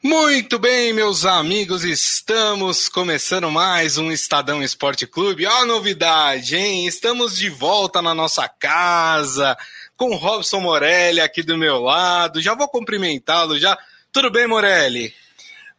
Muito bem, meus amigos, estamos começando mais um Estadão Esporte Clube. Ó, a novidade, hein? Estamos de volta na nossa casa, com o Robson Morelli aqui do meu lado. Já vou cumprimentá-lo já. Tudo bem, Morelli?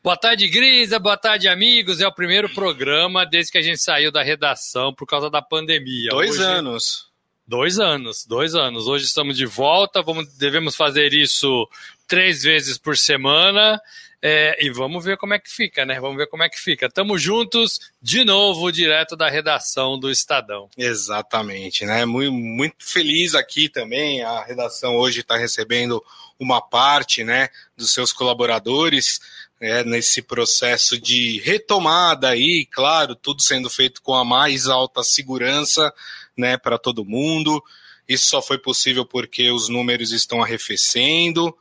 Boa tarde, Grisa. Boa tarde, amigos. É o primeiro programa desde que a gente saiu da redação por causa da pandemia. Dois Hoje... anos. Dois anos, dois anos. Hoje estamos de volta. Vamos, devemos fazer isso três vezes por semana. É, e vamos ver como é que fica, né? Vamos ver como é que fica. Tamo juntos de novo, direto da redação do Estadão. Exatamente, né? Muito, muito feliz aqui também. A redação hoje está recebendo uma parte, né, dos seus colaboradores. É, nesse processo de retomada aí, claro, tudo sendo feito com a mais alta segurança, né, para todo mundo. Isso só foi possível porque os números estão arrefecendo.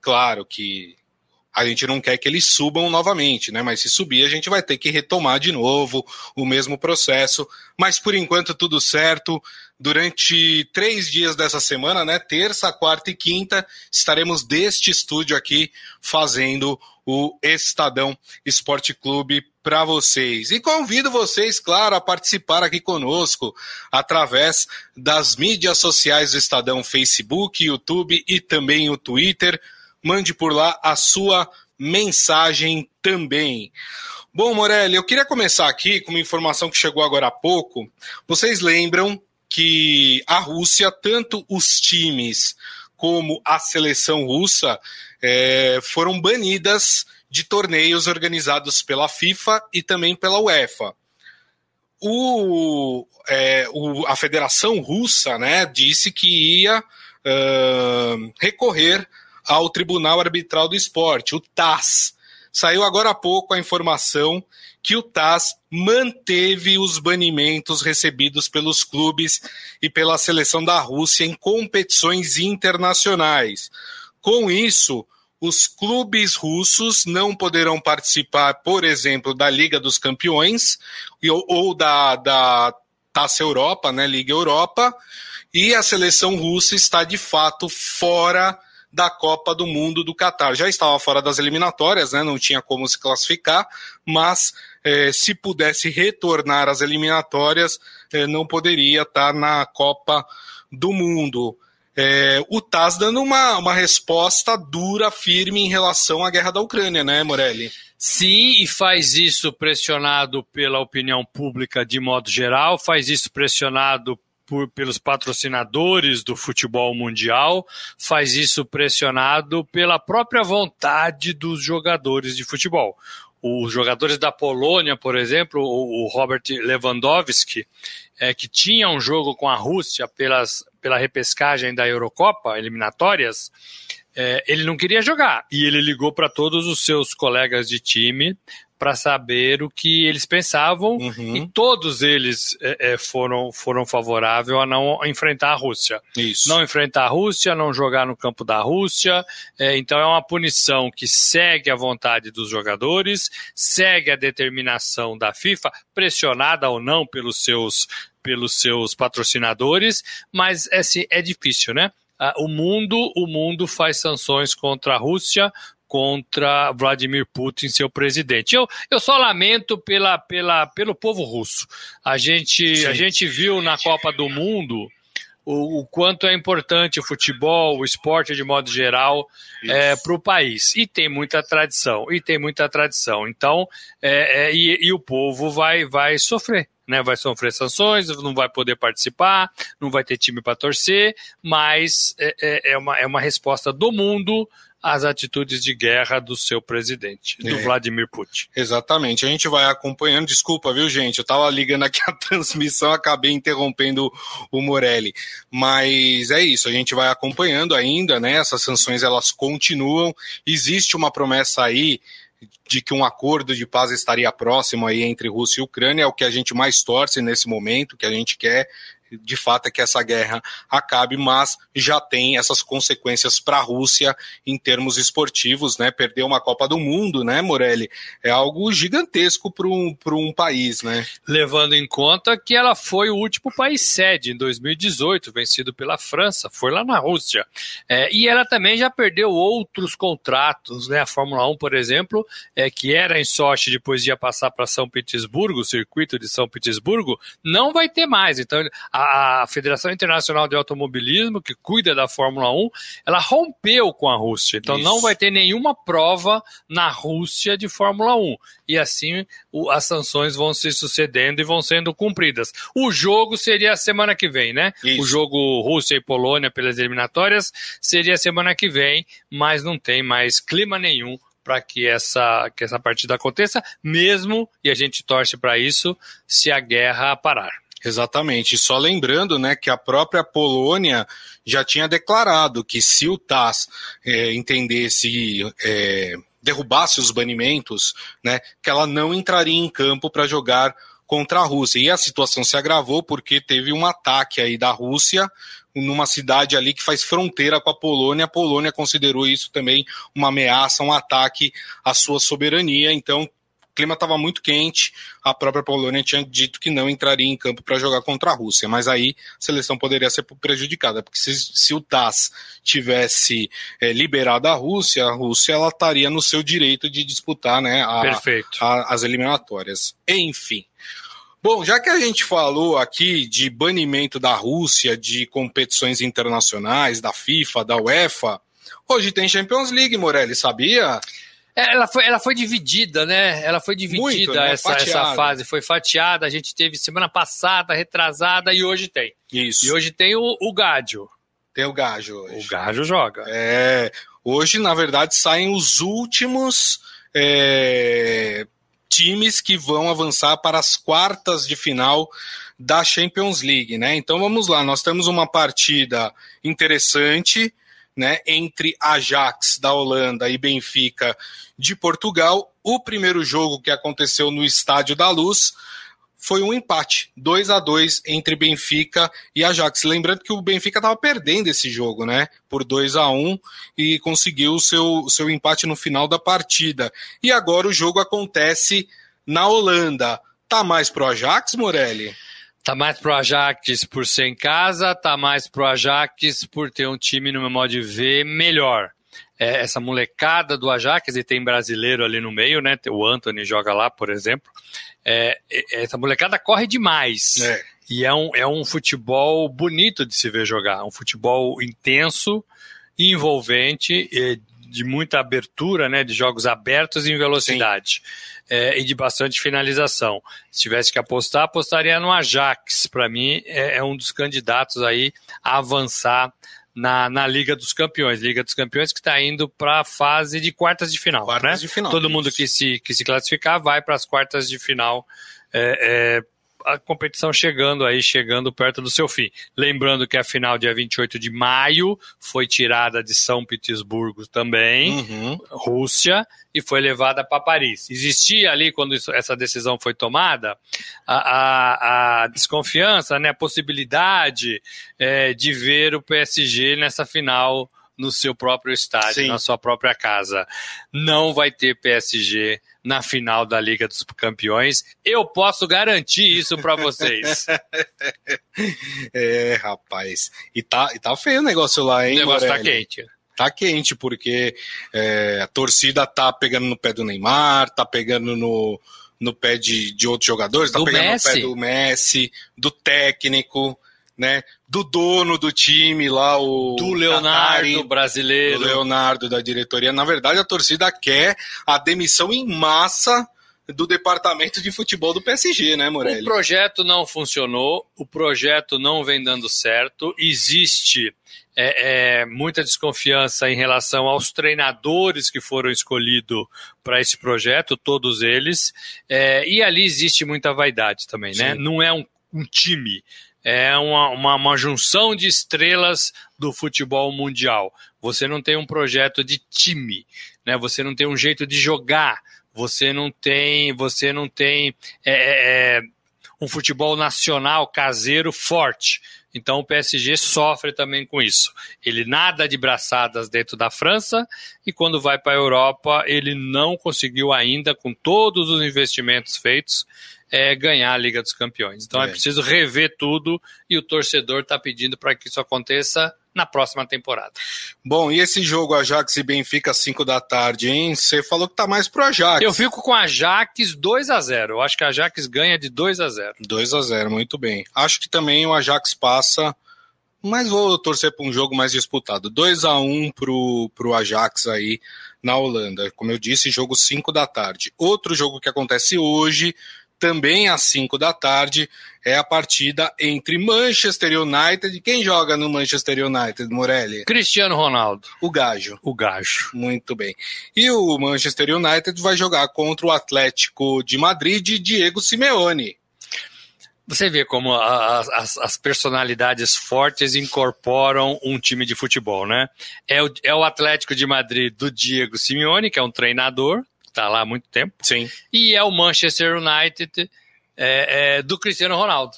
Claro que a gente não quer que eles subam novamente, né? Mas se subir, a gente vai ter que retomar de novo o mesmo processo. Mas por enquanto tudo certo. Durante três dias dessa semana, né? Terça, quarta e quinta, estaremos deste estúdio aqui fazendo o Estadão Esporte Clube para vocês. E convido vocês, claro, a participar aqui conosco através das mídias sociais do Estadão, Facebook, YouTube e também o Twitter mande por lá a sua mensagem também. Bom, Morelli, eu queria começar aqui com uma informação que chegou agora há pouco. Vocês lembram que a Rússia, tanto os times como a seleção russa, é, foram banidas de torneios organizados pela FIFA e também pela UEFA. O, é, o, a Federação Russa né, disse que ia uh, recorrer ao Tribunal Arbitral do Esporte, o TAS. Saiu agora há pouco a informação que o TAS manteve os banimentos recebidos pelos clubes e pela seleção da Rússia em competições internacionais. Com isso, os clubes russos não poderão participar, por exemplo, da Liga dos Campeões ou da, da Taça Europa, né, Liga Europa, e a seleção russa está de fato fora da Copa do Mundo do Catar. Já estava fora das eliminatórias, né? não tinha como se classificar, mas é, se pudesse retornar às eliminatórias, é, não poderia estar na Copa do Mundo. É, o TAS dando uma, uma resposta dura, firme em relação à guerra da Ucrânia, né, Morelli? Sim, e faz isso pressionado pela opinião pública de modo geral, faz isso pressionado por, pelos patrocinadores do futebol mundial, faz isso pressionado pela própria vontade dos jogadores de futebol. Os jogadores da Polônia, por exemplo, o, Robert Lewandowski, é, que tinha um jogo com a Rússia pelas, pela repescagem da Eurocopa, eliminatórias, é, ele não queria jogar. E ele ligou para todos os seus colegas de time para saber o que eles pensavam uhum. e todos eles é, é, foram, foram favoráveis a não enfrentar a Rússia. Isso. Não enfrentar a Rússia, não jogar no campo da Rússia. É, então é uma punição que segue a vontade dos jogadores, segue a determinação da FIFA, pressionada ou não pelos seus, pelos seus patrocinadores, mas é, assim, é difícil, né? Ah, o mundo, o mundo faz sanções contra a Rússia, contra Vladimir Putin, seu presidente. Eu, eu só lamento pela, pela, pelo povo russo. A gente, a gente viu na Copa do Mundo o, o, quanto é importante o futebol, o esporte de modo geral é, para o país. E tem muita tradição, e tem muita tradição. Então, é, é, e, e, o povo vai, vai sofrer. Né, vai sofrer sanções, não vai poder participar, não vai ter time para torcer, mas é, é, é, uma, é uma resposta do mundo as atitudes de guerra do seu presidente, do é. Vladimir Putin. Exatamente. A gente vai acompanhando. Desculpa, viu, gente? Eu estava ligando aqui a transmissão, acabei interrompendo o Morelli. Mas é isso, a gente vai acompanhando ainda, né? Essas sanções elas continuam. Existe uma promessa aí de que um acordo de paz estaria próximo aí entre Rússia e Ucrânia, é o que a gente mais torce nesse momento, que a gente quer de fato é que essa guerra acabe, mas já tem essas consequências para a Rússia em termos esportivos, né? Perder uma Copa do Mundo, né, Morelli? É algo gigantesco para um, um país, né? Levando em conta que ela foi o último país sede em 2018, vencido pela França, foi lá na Rússia. É, e ela também já perdeu outros contratos, né? A Fórmula 1, por exemplo, é, que era em Sochi, depois ia passar para São Petersburgo, o circuito de São Petersburgo, não vai ter mais. Então, a Federação Internacional de Automobilismo, que cuida da Fórmula 1, ela rompeu com a Rússia. Então, Isso. não vai ter nenhuma prova na Rússia de Fórmula 1. E assim, o, as sanções vão se sucedendo e vão sendo cumpridas. O jogo seria a semana que vem, né? Isso. O jogo Rússia e Polônia pelas eliminatórias seria a semana que vem, mas não tem mais clima nenhum para que essa, que essa partida aconteça, mesmo, e a gente torce para isso, se a guerra parar. Exatamente. Só lembrando né, que a própria Polônia já tinha declarado que se o TAS é, entendesse. É, derrubasse os banimentos, né, que ela não entraria em campo para jogar contra a Rússia. E a situação se agravou porque teve um ataque aí da Rússia numa cidade ali que faz fronteira com a Polônia. A Polônia considerou isso também uma ameaça, um ataque à sua soberania. Então, clima estava muito quente. A própria Polônia tinha dito que não entraria em campo para jogar contra a Rússia. Mas aí a seleção poderia ser prejudicada, porque se, se o TAS tivesse é, liberado a Rússia, a Rússia ela estaria no seu direito de disputar né, a, a, as eliminatórias. Enfim. Bom, já que a gente falou aqui de banimento da Rússia de competições internacionais, da FIFA, da UEFA, hoje tem Champions League, Morelli, sabia? É, ela foi, ela foi dividida, né? Ela foi dividida, Muito, né? essa, essa fase. Foi fatiada. A gente teve semana passada, retrasada, e hoje tem. Isso. E hoje tem o, o Gádio. Tem o Gádio hoje. O Gádio joga. É. Hoje, na verdade, saem os últimos é, times que vão avançar para as quartas de final da Champions League, né? Então vamos lá, nós temos uma partida interessante, né, entre Ajax da Holanda e Benfica de Portugal. O primeiro jogo que aconteceu no Estádio da Luz foi um empate, 2 a 2 entre Benfica e Ajax. Lembrando que o Benfica estava perdendo esse jogo, né? Por 2 a 1 e conseguiu o seu, seu empate no final da partida. E agora o jogo acontece na Holanda. Tá mais pro Ajax, Morelli? Tá mais pro Ajax por ser em casa, tá mais pro Ajax por ter um time, no meu modo de ver, melhor é, essa molecada do Ajax, e tem brasileiro ali no meio, né? O Anthony joga lá, por exemplo. É, essa molecada corre demais. É. E é um, é um futebol bonito de se ver jogar. Um futebol intenso, envolvente, de muita abertura, né? De jogos abertos em velocidade. É, e de bastante finalização. Se tivesse que apostar, apostaria no Ajax. Para mim, é, é um dos candidatos aí a avançar na, na Liga dos Campeões. Liga dos Campeões que está indo para a fase de quartas de final. Quartas né? de final. Todo mundo que se, que se classificar vai para as quartas de final. É, é, a competição chegando aí, chegando perto do seu fim. Lembrando que a final, dia 28 de maio, foi tirada de São Petersburgo também, uhum. Rússia, e foi levada para Paris. Existia ali, quando isso, essa decisão foi tomada, a, a, a desconfiança, né, a possibilidade é, de ver o PSG nessa final no seu próprio estádio, Sim. na sua própria casa. Não vai ter PSG na final da Liga dos Campeões. Eu posso garantir isso para vocês. é, rapaz. E tá, e tá feio o negócio lá, hein? O negócio tá Morelli? tá quente. Tá quente, porque é, a torcida tá pegando no pé do Neymar, tá pegando no, no pé de, de outros jogadores, tá do pegando Messi. no pé do Messi, do técnico né? Do dono do time lá, o. Do Leonardo Qatari, brasileiro. Do Leonardo da diretoria. Na verdade, a torcida quer a demissão em massa do departamento de futebol do PSG, né, Morelli? O projeto não funcionou, o projeto não vem dando certo, existe é, é, muita desconfiança em relação aos treinadores que foram escolhidos para esse projeto, todos eles, é, e ali existe muita vaidade também, né? Sim. Não é um, um time, é uma, uma, uma, junção de estrelas do futebol mundial. Você não tem um projeto de time, né? Você não tem um jeito de jogar. Você não tem, você não tem é, é, é um futebol nacional caseiro forte. Então o PSG sofre também com isso. Ele nada de braçadas dentro da França e quando vai para a Europa ele não conseguiu ainda, com todos os investimentos feitos, é, ganhar a Liga dos Campeões. Então é, é preciso rever tudo e o torcedor está pedindo para que isso aconteça na próxima temporada. Bom, e esse jogo Ajax e Benfica 5 da tarde, hein? Você falou que tá mais pro Ajax. Eu fico com Ajax 2 a 0. Eu acho que a Ajax ganha de 2 a 0. 2 a 0, muito bem. Acho que também o Ajax passa, mas vou torcer para um jogo mais disputado. 2 a 1 pro pro Ajax aí na Holanda. Como eu disse, jogo 5 da tarde. Outro jogo que acontece hoje, também às 5 da tarde, é a partida entre Manchester United. Quem joga no Manchester United, Morelli? Cristiano Ronaldo. O Gajo. O Gajo. Muito bem. E o Manchester United vai jogar contra o Atlético de Madrid Diego Simeone. Você vê como a, as, as, personalidades fortes incorporam um time de futebol, né? É o, é o Atlético de Madrid do Diego Simeone, que é um treinador, está lá há muito tempo. Sim. E é o Manchester United é, é, do Cristiano Ronaldo.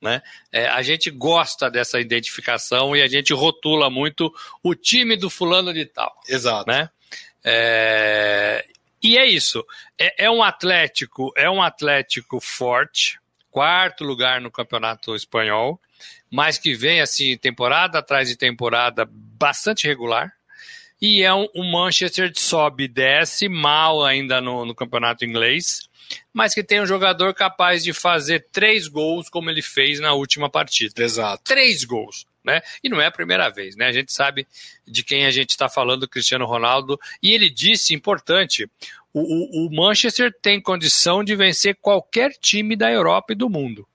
Né? É, a gente gosta dessa identificação e a gente rotula muito o time do fulano de tal. Exato. Né? É, e é isso. É, é, um Atlético, é um Atlético forte, quarto lugar no campeonato espanhol, mas que vem assim temporada atrás de temporada bastante regular. E é um, um Manchester que sobe e desce mal ainda no, no campeonato inglês mas que tem um jogador capaz de fazer três gols como ele fez na última partida. Exato. Três gols. Né? E não é a primeira vez, né? A gente sabe de quem a gente está falando, Cristiano Ronaldo. E ele disse, importante, o, o, o Manchester tem condição de vencer qualquer time da Europa e do mundo.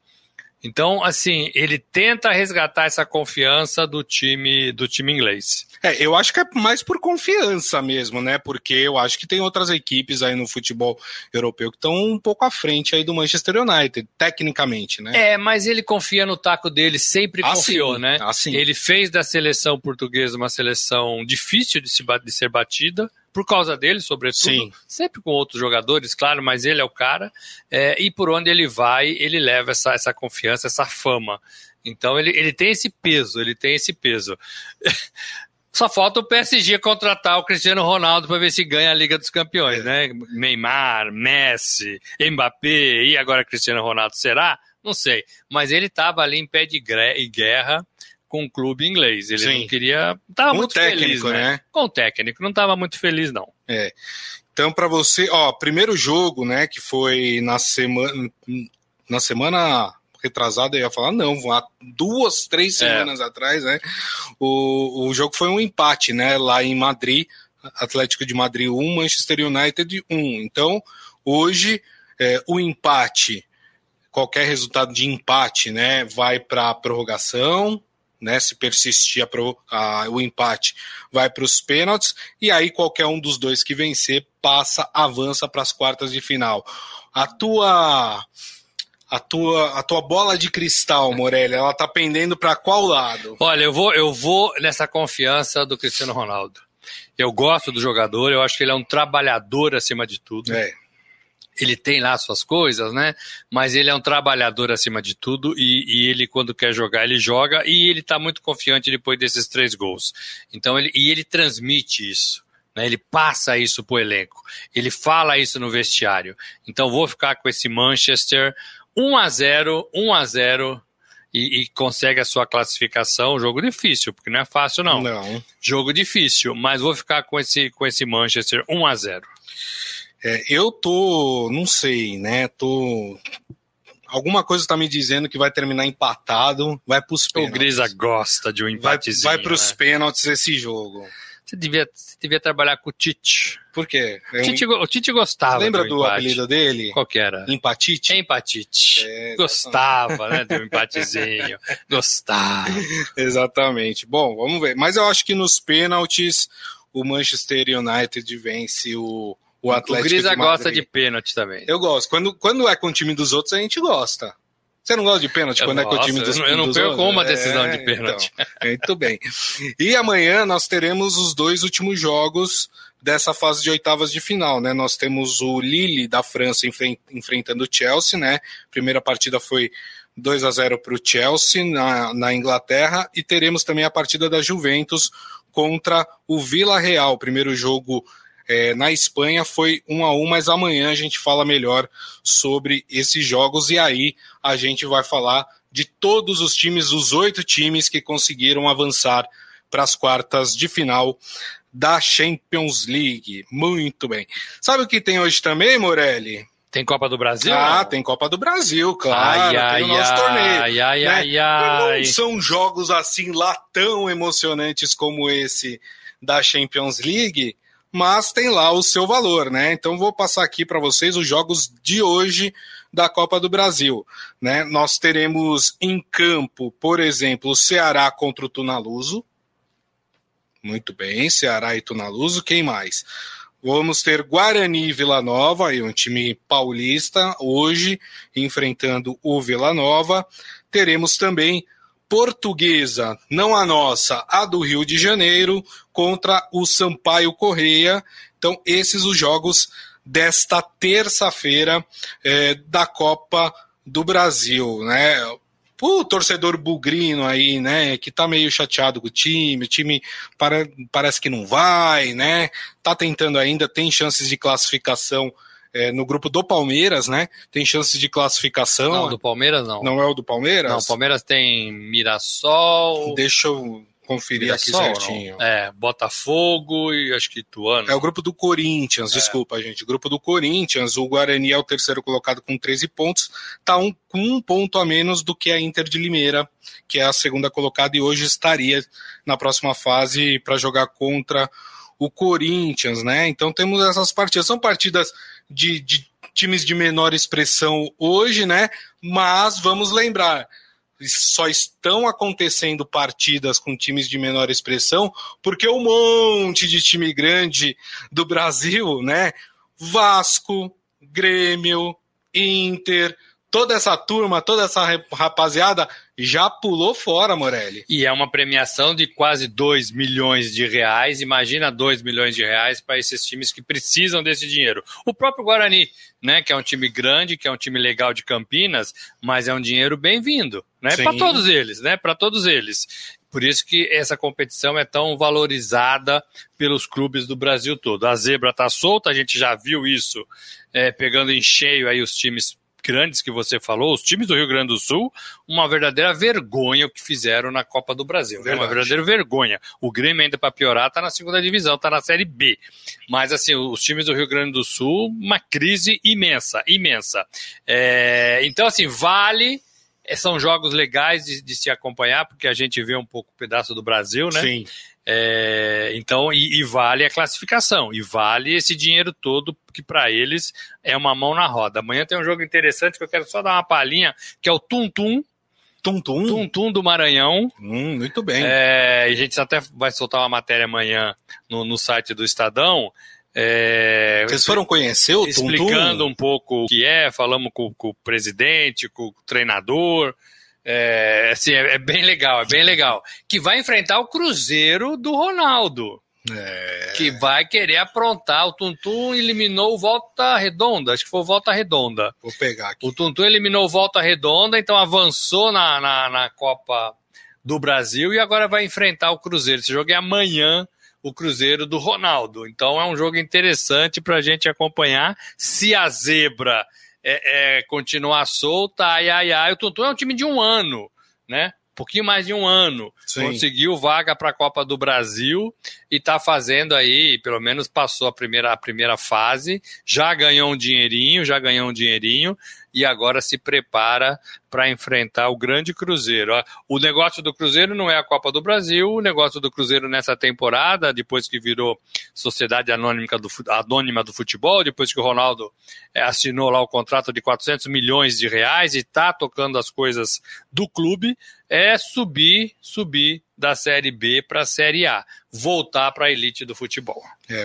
Então, assim, ele tenta resgatar essa confiança do time do time inglês. É, eu acho que é mais por confiança mesmo, né? Porque eu acho que tem outras equipes aí no futebol europeu que estão um pouco à frente aí do Manchester United, tecnicamente, né? É, mas ele confia no taco dele, sempre ah, confiou, sim. né? Ah, sim. Ele fez da seleção portuguesa uma seleção difícil de, se, de ser batida por causa dele, sobretudo. Sim. Sempre com outros jogadores, claro, mas ele é o cara. É, e por onde ele vai, ele leva essa, essa confiança, essa fama. Então ele, ele tem esse peso, ele tem esse peso. Só falta o PSG contratar o Cristiano Ronaldo para ver se ganha a Liga dos Campeões, né? Neymar, Messi, Mbappé e agora Cristiano Ronaldo será? Não sei. Mas ele estava ali em pé de guerra com o clube inglês. Ele Sim. não queria. Tava com muito técnico, feliz, né? né? Com o técnico, não estava muito feliz, não. É. Então, para você, ó, primeiro jogo, né, que foi na semana. Na semana retrasada, eu ia falar, não, há duas, três é. semanas é. atrás, né? O, o jogo foi um empate, né? Lá em Madrid, Atlético de Madrid 1, Manchester United 1. Então, hoje, é, o empate, qualquer resultado de empate, né, vai para a prorrogação, né? Se persistir a pro, a, o empate, vai para os pênaltis, e aí qualquer um dos dois que vencer passa, avança para as quartas de final. A tua. A tua, a tua bola de cristal, Morelli, ela tá pendendo para qual lado? Olha, eu vou, eu vou nessa confiança do Cristiano Ronaldo. Eu gosto do jogador, eu acho que ele é um trabalhador acima de tudo. É ele tem lá suas coisas, né? Mas ele é um trabalhador acima de tudo e, e ele, quando quer jogar, ele joga e ele está muito confiante depois desses três gols. Então, ele, e ele transmite isso. Né? Ele passa isso para o elenco. Ele fala isso no vestiário. Então, vou ficar com esse Manchester 1 a 0 1 a 0 e, e, consegue a sua classificação. Jogo difícil, porque não é fácil, não. Não. Jogo difícil, mas vou ficar com esse, com esse Manchester 1 a 0 é, eu tô, não sei, né? Tô. Alguma coisa está me dizendo que vai terminar empatado, vai para os pênaltis. O Grisa gosta de um empatezinho. Vai, vai para os né? pênaltis esse jogo. Você devia, você devia trabalhar com o Tite. Por quê? O Tite, o Tite gostava. Lembra do, do apelido dele? Qual que era? Empatite? Empatite. É, gostava, né? Do empatezinho. gostava. Exatamente. Bom, vamos ver. Mas eu acho que nos pênaltis o Manchester United vence o, o Atlético. O Grisa de gosta de pênalti também. Eu gosto. Quando, quando é com o time dos outros, a gente gosta. Você não gosta de pênalti quando Nossa, é com o time dos, outros? Eu não perco uma decisão é, de pênalti. Então, muito bem. E amanhã nós teremos os dois últimos jogos dessa fase de oitavas de final, né? Nós temos o Lille da França enfrentando o Chelsea, né? Primeira partida foi 2 a 0 para o Chelsea na, na Inglaterra e teremos também a partida da Juventus contra o Vila Real. Primeiro jogo é, na Espanha foi 1 a 1 mas amanhã a gente fala melhor sobre esses jogos e aí a gente vai falar de todos os times, os oito times que conseguiram avançar para as quartas de final da Champions League. Muito bem. Sabe o que tem hoje também, Morelli? Tem Copa do Brasil? Ah, tem Copa do Brasil, claro. Ai, tem o nosso ai, torneio. Ai, ai, né? ai, ai. Não são jogos assim lá tão emocionantes como esse da Champions League, mas tem lá o seu valor, né? Então vou passar aqui para vocês os jogos de hoje da Copa do Brasil, né? Nós teremos em campo, por exemplo, o Ceará contra o Tunaluso. Muito bem, Ceará e Tunaluso. Quem mais? Vamos ter Guarani e Vila Nova, um time paulista, hoje enfrentando o Vila Nova. Teremos também Portuguesa, não a nossa, a do Rio de Janeiro, contra o Sampaio Correia. Então, esses os jogos desta terça-feira é, da Copa do Brasil, né? o torcedor bugrino aí, né, que tá meio chateado com o time, o time para, parece que não vai, né, tá tentando ainda, tem chances de classificação é, no grupo do Palmeiras, né, tem chances de classificação. Não, do Palmeiras não. Não é o do Palmeiras? Não, o Palmeiras tem Mirassol. Deixa eu conferir aqui certinho. Não. É, Botafogo e acho que Ituano. É o grupo do Corinthians, é. desculpa, gente. Grupo do Corinthians, o Guarani é o terceiro colocado com 13 pontos, tá um, com um ponto a menos do que a Inter de Limeira, que é a segunda colocada e hoje estaria na próxima fase para jogar contra o Corinthians, né? Então temos essas partidas. São partidas de, de times de menor expressão hoje, né? Mas vamos lembrar só estão acontecendo partidas com times de menor expressão porque um monte de time grande do Brasil, né? Vasco, Grêmio, Inter, toda essa turma, toda essa rapaziada já pulou fora, Morelli. E é uma premiação de quase 2 milhões de reais. Imagina 2 milhões de reais para esses times que precisam desse dinheiro. O próprio Guarani, né, que é um time grande, que é um time legal de Campinas, mas é um dinheiro bem-vindo, né, para todos eles, né, para todos eles. Por isso que essa competição é tão valorizada pelos clubes do Brasil todo. A zebra está solta, a gente já viu isso é, pegando em cheio aí os times grandes que você falou, os times do Rio Grande do Sul, uma verdadeira vergonha o que fizeram na Copa do Brasil. Né? Uma verdadeira vergonha. O Grêmio, ainda para piorar, está na segunda divisão, está na Série B. Mas, assim, os times do Rio Grande do Sul, uma crise imensa, imensa. É, então, assim, vale é, são jogos legais de, de, se acompanhar, porque a gente vê um pouco o pedaço do Brasil, né? Sim. É, então, e, e, vale a classificação, e vale esse dinheiro todo, que para eles é uma mão na roda. Amanhã tem um jogo interessante que eu quero só dar uma palhinha, que é o Tum Tum. Tum Tum? Tum Tum do Maranhão. Hum, muito bem. É, a gente até vai soltar uma matéria amanhã no, no site do Estadão. É, Vocês foram conhecer o Tum Tum? Explicando um pouco o que é, falamos com, com o presidente, com o treinador. É, assim, é, é, bem legal, é bem legal. Que vai enfrentar o Cruzeiro do Ronaldo. É. Que vai querer aprontar. O Tuntum eliminou o Volta Redonda. Acho que foi o Volta Redonda. Vou pegar aqui. O Tuntum eliminou o Volta Redonda, então avançou na, na, na Copa do Brasil e agora vai enfrentar o Cruzeiro. Esse jogo é amanhã o Cruzeiro do Ronaldo. Então é um jogo interessante para a gente acompanhar. Se a zebra é, é, continuar solta, ai, ai, ai. O Tuntum é um time de um ano, né? Um pouquinho mais de um ano. Sim. Conseguiu vaga para a Copa do Brasil e está fazendo aí, pelo menos passou a primeira, a primeira fase, já ganhou um dinheirinho, já ganhou um dinheirinho e agora se prepara para enfrentar o grande Cruzeiro. O negócio do Cruzeiro não é a Copa do Brasil, o negócio do Cruzeiro nessa temporada, depois que virou Sociedade Anônima do, Anônima do Futebol, depois que o Ronaldo é, assinou lá o contrato de 400 milhões de reais e está tocando as coisas do clube, é subir, subir da Série B para a Série A, voltar para a elite do futebol. É,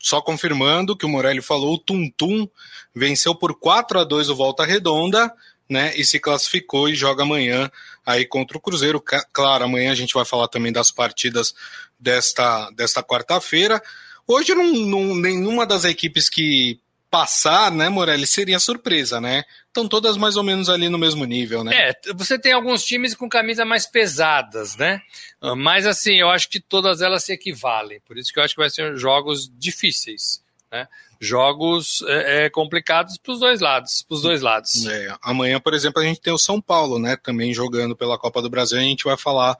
só confirmando que o Morelli falou, o Tum Tum venceu por 4 a 2 o Volta Redonda, né, e se classificou e joga amanhã aí contra o Cruzeiro. Claro, amanhã a gente vai falar também das partidas desta, desta quarta-feira. Hoje, não, não, nenhuma das equipes que passar, né, Morelli, seria surpresa, né? Estão todas mais ou menos ali no mesmo nível, né? É, você tem alguns times com camisas mais pesadas, né? Mas assim, eu acho que todas elas se equivalem. Por isso que eu acho que vai ser jogos difíceis, né? Jogos é, é complicados para os dois lados, para os dois lados. É, amanhã, por exemplo, a gente tem o São Paulo, né? Também jogando pela Copa do Brasil. A gente vai falar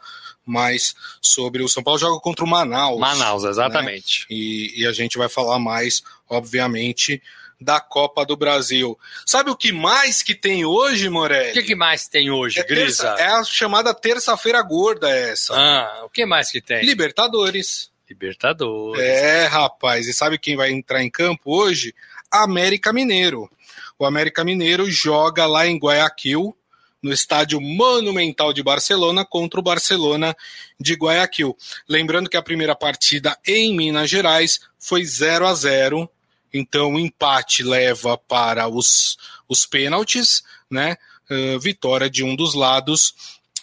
mais sobre o São Paulo joga contra o Manaus. Manaus, exatamente. Né? E, e a gente vai falar mais, obviamente, da Copa do Brasil. Sabe o que mais que tem hoje, Morelli? O que, que mais tem hoje, é Grisa? Terça, é a chamada terça-feira gorda essa. Ah, o que mais que tem? Libertadores. Libertadores. É, rapaz. E sabe quem vai entrar em campo hoje? América Mineiro. O América Mineiro joga lá em Guayaquil, no estádio Monumental de Barcelona, contra o Barcelona de Guayaquil. Lembrando que a primeira partida em Minas Gerais foi 0 a 0 então, o empate leva para os, os pênaltis, né? Uh, vitória de um dos lados.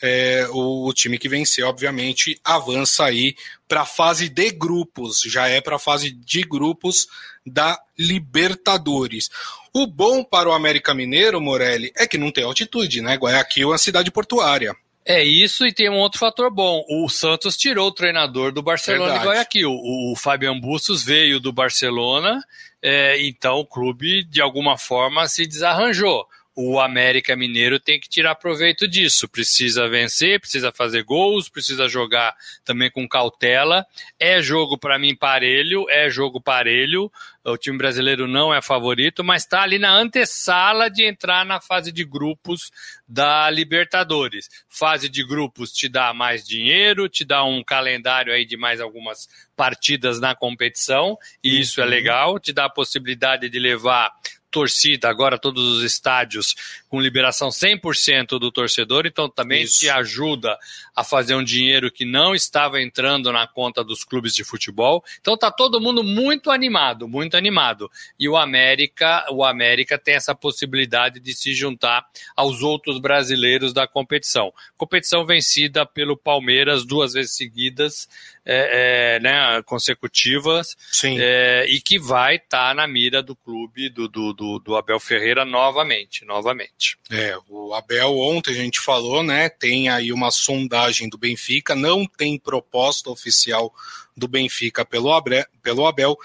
É, o, o, time que venceu, obviamente, avança aí para a fase de grupos, já é para a fase de grupos da Libertadores. O bom para o América Mineiro, Morelli, é que não tem altitude, né? Guayaquil é uma cidade portuária. É isso, e tem um outro fator bom. O Santos tirou o treinador do Barcelona Verdade. de Guayaquil. O, o Fabian Bustos veio do Barcelona, é, então o clube, de alguma forma, se desarranjou o América Mineiro tem que tirar proveito disso. Precisa vencer, precisa fazer gols, precisa jogar também com cautela. É jogo para mim parelho, é jogo parelho. O time brasileiro não é favorito, mas está ali na antessala de entrar na fase de grupos da Libertadores. Fase de grupos te dá mais dinheiro, te dá um calendário aí de mais algumas partidas na competição, e isso é uhum. legal, te dá a possibilidade de levar torcida, agora todos os estádios com liberação 100% do torcedor, então também Isso. te ajuda a fazer um dinheiro que não estava entrando na conta dos clubes de futebol. Então tá todo mundo muito animado, muito animado. E o América, o América tem essa possibilidade de se juntar aos outros brasileiros da competição. Competição vencida pelo Palmeiras duas vezes seguidas é, é, né, consecutivas é, e que vai estar tá na mira do clube do, do, do, do, Abel Ferreira novamente, novamente. É, o Abel ontem a gente falou, né? Tem aí uma sondagem do Benfica, não tem proposta oficial do Benfica pelo Abel, pelo Abel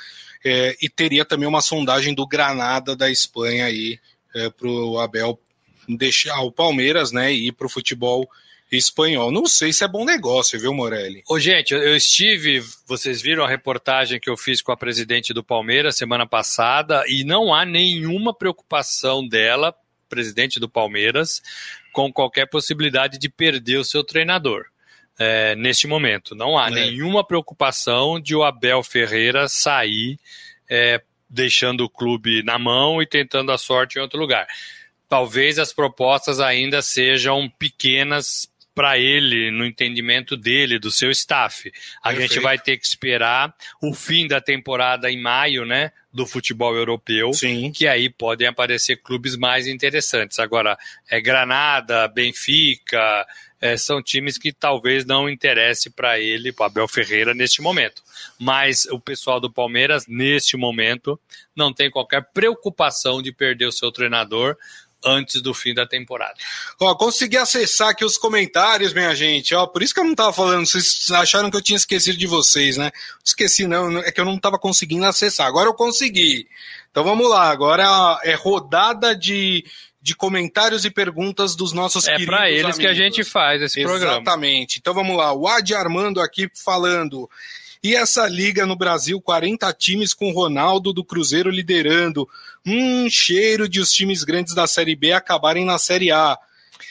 é, e teria também uma sondagem do Granada da Espanha aí é, para o Abel deixar o Palmeiras, né, e ir para o futebol espanhol. Não sei se é bom negócio, viu, Morelli? Ô, gente, eu estive, vocês viram a reportagem que eu fiz com a presidente do Palmeiras semana passada, e não há nenhuma preocupação dela, presidente do Palmeiras, com qualquer possibilidade de perder o seu treinador. É, neste momento. Não há é. nenhuma preocupação de o Abel Ferreira sair é, deixando o clube na mão e tentando a sorte em outro lugar. Talvez as propostas ainda sejam pequenas para ele, no entendimento dele, do seu staff. A Perfeito. gente vai ter que esperar o fim da temporada em maio, né? Do futebol europeu, Sim. que aí podem aparecer clubes mais interessantes. Agora, é Granada, Benfica, é, são times que talvez não interesse para ele, para Abel Ferreira, neste momento. Mas o pessoal do Palmeiras, neste momento, não tem qualquer preocupação de perder o seu treinador, antes do fim da temporada. Ó, consegui acessar aqui os comentários, minha gente. Ó, por isso que eu não estava falando. Vocês acharam que eu tinha esquecido de vocês, né? Esqueci, não. É que eu não estava conseguindo acessar. Agora eu consegui. Então vamos lá. Agora é rodada de, de comentários e perguntas dos nossos é queridos. É para eles amigos. que a gente faz esse Exatamente. programa. Exatamente. Então vamos lá. O Adi Armando aqui falando. E essa liga no Brasil, 40 times com Ronaldo do Cruzeiro liderando. Um cheiro de os times grandes da Série B acabarem na Série A.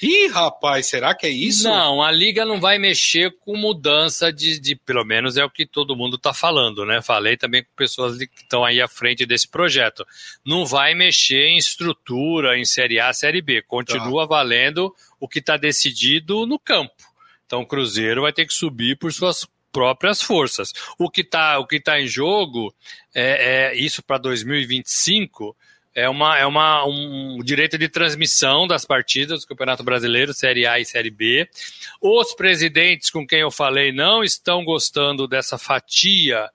Ih, rapaz, será que é isso? Não, a liga não vai mexer com mudança de, de pelo menos é o que todo mundo está falando, né? Falei também com pessoas que estão aí à frente desse projeto. Não vai mexer em estrutura, em Série A, Série B. Continua tá. valendo o que está decidido no campo. Então o Cruzeiro vai ter que subir por suas próprias forças. O que está o que tá em jogo é, é isso para 2025 é uma é uma um direito de transmissão das partidas do Campeonato Brasileiro, Série A e Série B. Os presidentes com quem eu falei não estão gostando dessa fatia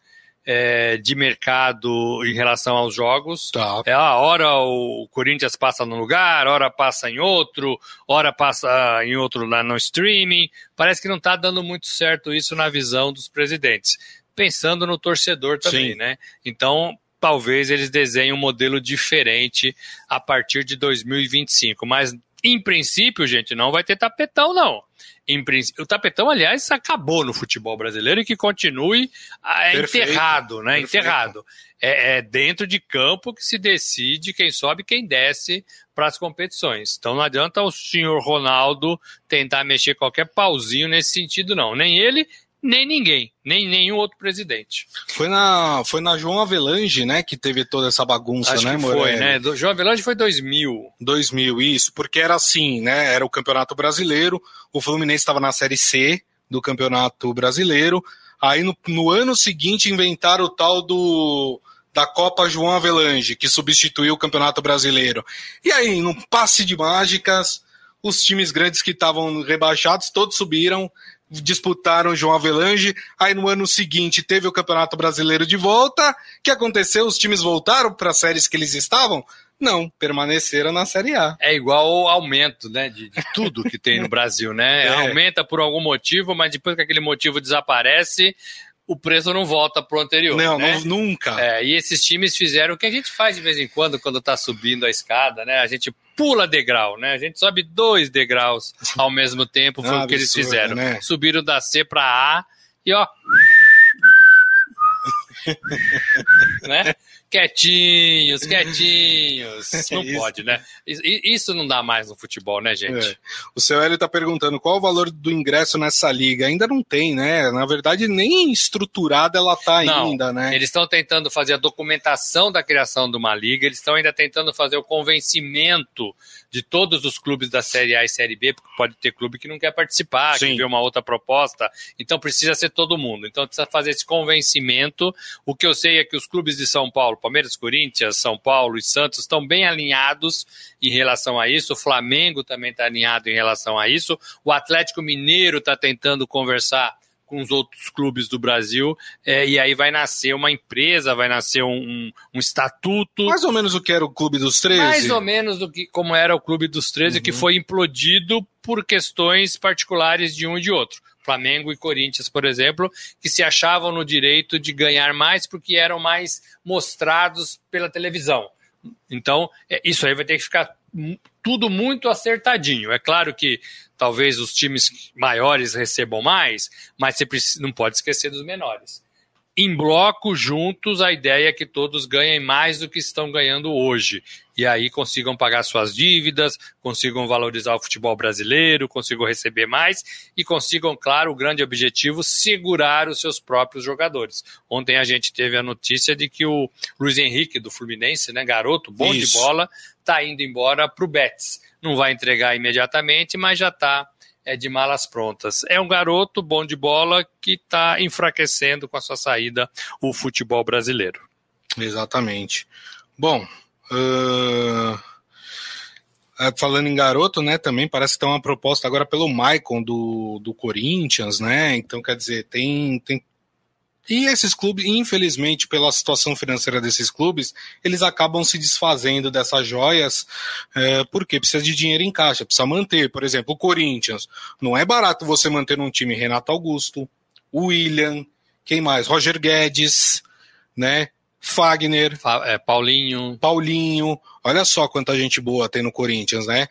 é, de mercado em relação aos jogos. Tá. É, a hora o Corinthians passa num lugar, hora passa em outro, hora passa em outro lá no streaming. Parece que não está dando muito certo isso na visão dos presidentes. Pensando no torcedor também, Sim. né? Então, talvez eles desenhem um modelo diferente a partir de 2025. Mas, em princípio, gente, não vai ter tapetão, não. Em princípio, o tapetão, aliás, acabou no futebol brasileiro e que continue ah, é Perfeito, enterrado, né? perfeito. Enterrado. É, é dentro de campo que se decide quem sobe e quem desce para as competições. Então não adianta o senhor Ronaldo tentar mexer qualquer pauzinho nesse sentido, não. Nem ele, nem ninguém, nem nenhum outro presidente. Foi na, foi na João Avelange, né, que teve toda essa bagunça, Acho né, que foi, né? Do, João Avelange foi 2000. 2000, isso, porque era assim, né? Era o Campeonato Brasileiro, o Fluminense estava na Série C do Campeonato Brasileiro. Aí no, no ano seguinte inventaram o tal do da Copa João Avelange, que substituiu o Campeonato Brasileiro. E aí, num passe de mágicas, os times grandes que estavam rebaixados todos subiram, disputaram João Avelange. Aí no ano seguinte teve o Campeonato Brasileiro de volta. O que aconteceu? Os times voltaram para as séries que eles estavam? Não, permaneceram na Série A. É igual o aumento, né? De, de tudo que tem no Brasil, né? É. Aumenta por algum motivo, mas depois que aquele motivo desaparece, o preço não volta pro anterior. Não, né? nunca. É, e esses times fizeram o que a gente faz de vez em quando, quando tá subindo a escada, né? A gente pula degrau, né? A gente sobe dois degraus ao mesmo tempo, foi Ah, o que eles fizeram. né? Subiram da C para A e ó. né? Quietinhos, quietinhos. Não Isso. pode, né? Isso não dá mais no futebol, né, gente? É. O seu Hélio está perguntando qual o valor do ingresso nessa liga. Ainda não tem, né? Na verdade, nem estruturada ela tá Não, ainda, né? Eles estão tentando fazer a documentação da criação de uma liga, eles estão ainda tentando fazer o convencimento de todos os clubes da Série A e Série B, porque pode ter clube que não quer participar, Sim. que vê uma outra proposta, então precisa ser todo mundo. Então precisa fazer esse convencimento. O que eu sei é que os clubes de São Paulo, Palmeiras, Corinthians, São Paulo e Santos estão bem alinhados em relação a isso. O Flamengo também está alinhado em relação a isso. O Atlético Mineiro está tentando conversar com os outros clubes do Brasil, é, e aí vai nascer uma empresa, vai nascer um, um, um estatuto, Mais ou menos o que era o Clube dos 13. mais ou menos do que como era o Clube dos 13, que Uhum. foi implodido por questões particulares de um e de outro. Flamengo e Corinthians, por exemplo, que se achavam no direito de ganhar mais porque eram mais mostrados pela televisão. Então, é, isso aí vai ter que ficar tudo muito acertadinho. É claro que talvez os times maiores recebam mais, mas você não pode esquecer dos menores. Em bloco, juntos, a ideia é que todos ganhem mais do que estão ganhando hoje. E aí consigam pagar suas dívidas, consigam valorizar o futebol brasileiro, consigam receber mais e consigam, claro, o grande objetivo, segurar os seus próprios jogadores. Ontem a gente teve a notícia de que o Luiz Henrique, do Fluminense, né, garoto, bom Isso. de bola, está indo embora para o Betis. Não vai entregar imediatamente, mas já está é, de malas prontas. É um garoto bom de bola que está enfraquecendo com a sua saída o futebol brasileiro. Exatamente. Bom, ah, falando em garoto, né, também parece que tem uma proposta agora pelo Maicon do, do Corinthians, né? Então, quer dizer, tem, tem. E esses clubes, infelizmente, pela situação financeira desses clubes, eles acabam se desfazendo dessas joias, é, porque precisa de dinheiro em caixa, precisa manter. Por exemplo, o Corinthians. Não é barato você manter um time Renato Augusto, William, quem mais? Roger Guedes, né? Fagner, Fa- é, Paulinho, Paulinho. Olha só quanta gente boa tem no Corinthians, né?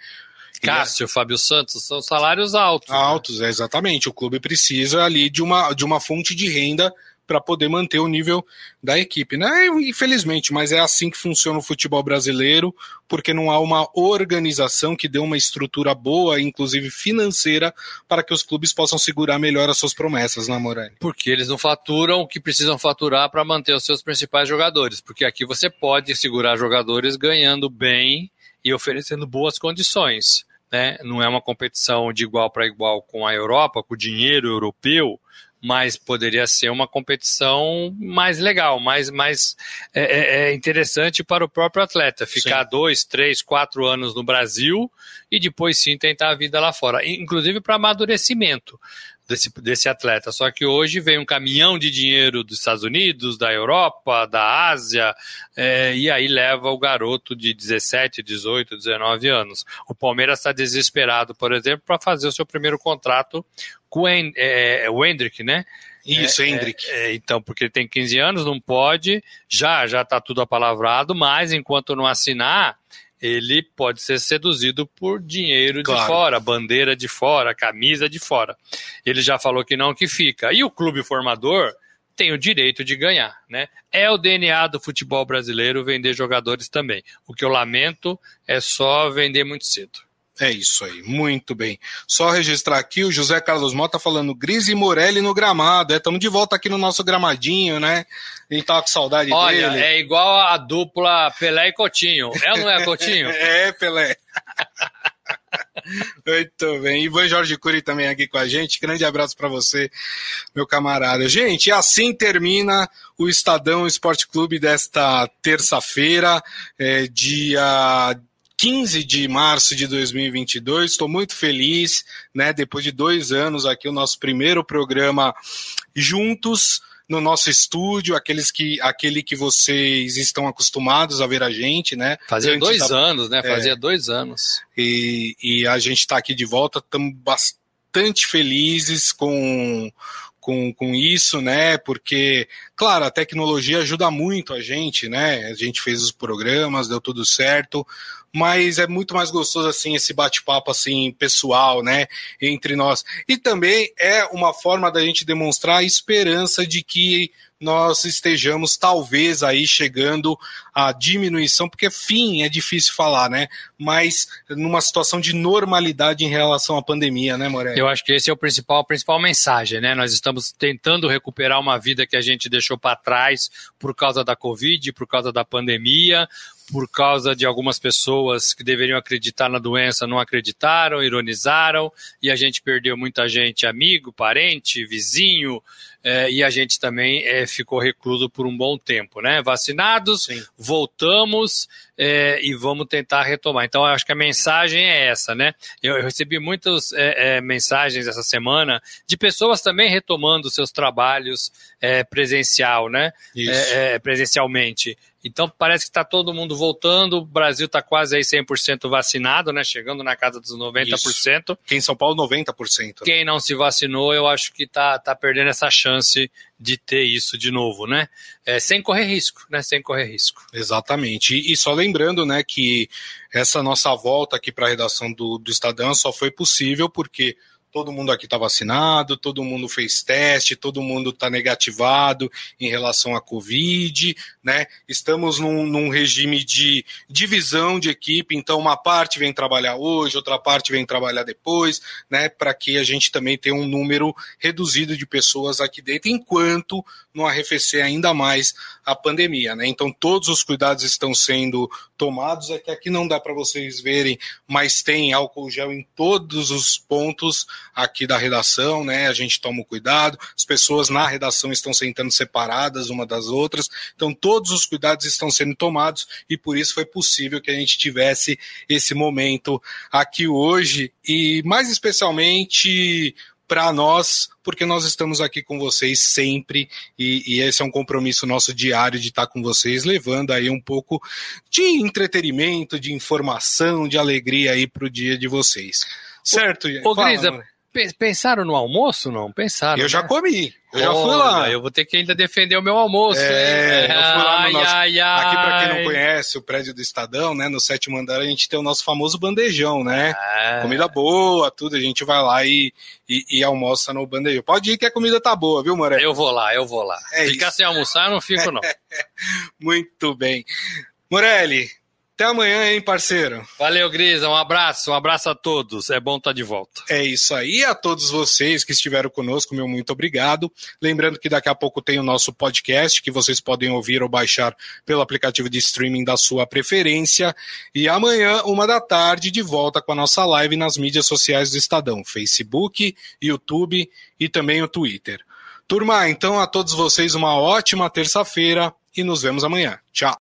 Cássio, Fábio Santos, são salários altos. né? Altos, é, exatamente. O clube precisa ali de uma, de uma fonte de renda para poder manter o nível da equipe, né? Infelizmente, mas é assim que funciona o futebol brasileiro, porque não há uma organização que dê uma estrutura boa, inclusive financeira, para que os clubes possam segurar melhor as suas promessas, né, Morelli? Porque eles não faturam o que precisam faturar para manter os seus principais jogadores. Porque aqui você pode segurar jogadores ganhando bem e oferecendo boas condições. Né? Não é uma competição de igual para igual com a Europa, com o dinheiro europeu, mas poderia ser uma competição mais legal, mais, mais é, é, é interessante para o próprio atleta. Ficar dois, três, quatro anos no Brasil e depois sim tentar a vida lá fora. Inclusive para amadurecimento desse, desse atleta. Só que hoje vem um caminhão de dinheiro dos Estados Unidos, da Europa, da Ásia, é, e aí leva o garoto de 17, 18, 19 anos. O Palmeiras está desesperado, por exemplo, para fazer o seu primeiro contrato com o, é, o Hendrick, né? Isso, é, Hendrick. É, é, então, porque ele tem 15 anos, não pode, já já está tudo apalavrado, mas enquanto não assinar, ele pode ser seduzido por dinheiro claro. de fora, bandeira de fora, camisa de fora. Ele já falou que não, que fica. E o clube formador tem o direito de ganhar, né? É o DNA do futebol brasileiro vender jogadores também. O que eu lamento é só vender muito cedo. É isso aí, muito bem. Só registrar aqui, o José Carlos Mota falando Gris e Morelli no gramado. Estamos é, de volta aqui no nosso gramadinho, né? Gente tava com saudade Olha, dele. é igual a dupla Pelé e Coutinho. É ou não é Coutinho? é, Pelé. Muito bem. Ivan Jorge Cury também aqui com a gente. Grande abraço para você, meu camarada. Gente, assim termina o Estadão Esporte Clube desta terça-feira, é, dia 15 de março de 2022. Estou muito feliz, né? Depois de dois anos aqui, o nosso primeiro programa juntos no nosso estúdio, aqueles que, aquele que vocês estão acostumados a ver a gente, né? Fazia dois tá, anos, né? Fazia é, dois anos. E, e a gente está aqui de volta, estamos bastante felizes com, com, com isso, né? Porque, claro, a tecnologia ajuda muito a gente, né? A gente fez os programas, deu tudo certo, mas é muito mais gostoso assim esse bate-papo assim pessoal, né, entre nós. E também é uma forma da gente demonstrar a esperança de que nós estejamos talvez aí chegando à diminuição, porque fim é difícil falar, né? Mas numa situação de normalidade em relação à pandemia, né, Morelli? Eu acho que esse é o principal, a principal mensagem, né? Nós estamos tentando recuperar uma vida que a gente deixou para trás por causa da Covid, por causa da pandemia, por causa de algumas pessoas que deveriam acreditar na doença não acreditaram, ironizaram, e a gente perdeu muita gente, amigo, parente, vizinho, é, e a gente também é, ficou recluso por um bom tempo, né? Vacinados, Sim. voltamos é, e vamos tentar retomar. Então, eu acho que a mensagem é essa, né? Eu, eu recebi muitas é, é, mensagens essa semana de pessoas também retomando seus trabalhos é, presencial, né? presencialmente. Então parece que está todo mundo voltando, o Brasil está quase aí 100% vacinado, né? Chegando na casa dos 90%. Isso. Aqui em São Paulo, 90%. Quem não se vacinou, eu acho que está tá perdendo essa chance de ter isso de novo, né? É, sem correr risco, né? Sem correr risco. Exatamente. E, e só lembrando, né, que essa nossa volta aqui para a redação do, do Estadão só foi possível porque todo mundo aqui está vacinado, todo mundo fez teste, todo mundo está negativado em relação à Covid, né? Estamos num, num, regime de divisão de equipe, então uma parte vem trabalhar hoje, outra parte vem trabalhar depois, né? Para que a gente também tenha um número reduzido de pessoas aqui dentro, enquanto não arrefecer ainda mais a pandemia, né? Então todos os cuidados estão sendo tomados, é que aqui não dá para vocês verem, mas tem álcool gel em todos os pontos aqui da redação, né? A gente toma o cuidado, as pessoas na redação estão sentando separadas uma das outras, então todos os cuidados estão sendo tomados e por isso foi possível que a gente tivesse esse momento aqui hoje e mais especialmente para nós, porque nós estamos aqui com vocês sempre e, e, esse é um compromisso nosso diário de estar com vocês, levando aí um pouco de entretenimento, de informação, de alegria aí para o dia de vocês. Certo, Ô, ô Grisa, Pensaram no almoço, não? Pensaram. Eu né? já comi. Eu já fui lá. Eu vou ter que ainda defender o meu almoço. É, eu fui lá no nosso... ai, ai. Aqui, para quem não conhece o prédio do Estadão, né? No sétimo andar, a gente tem o nosso famoso bandejão, né? É. Comida boa, tudo. A gente vai lá e, e, e, almoça no bandejão. Pode ir que a comida tá boa, viu, Moré? Eu vou lá, eu vou lá. É Ficar sem almoçar, eu não fico, não. Muito bem. Morelli, até amanhã, hein, parceiro? Valeu, Grisa. Um abraço, um abraço a todos. É bom estar de volta. É isso aí. A todos vocês que estiveram conosco, meu muito obrigado. Lembrando que daqui a pouco tem o nosso podcast, que vocês podem ouvir ou baixar pelo aplicativo de streaming da sua preferência. E amanhã, uma da tarde, de volta com a nossa live nas mídias sociais do Estadão: Facebook, YouTube e também o Twitter. Turma, então a todos vocês uma ótima terça-feira e nos vemos amanhã. Tchau.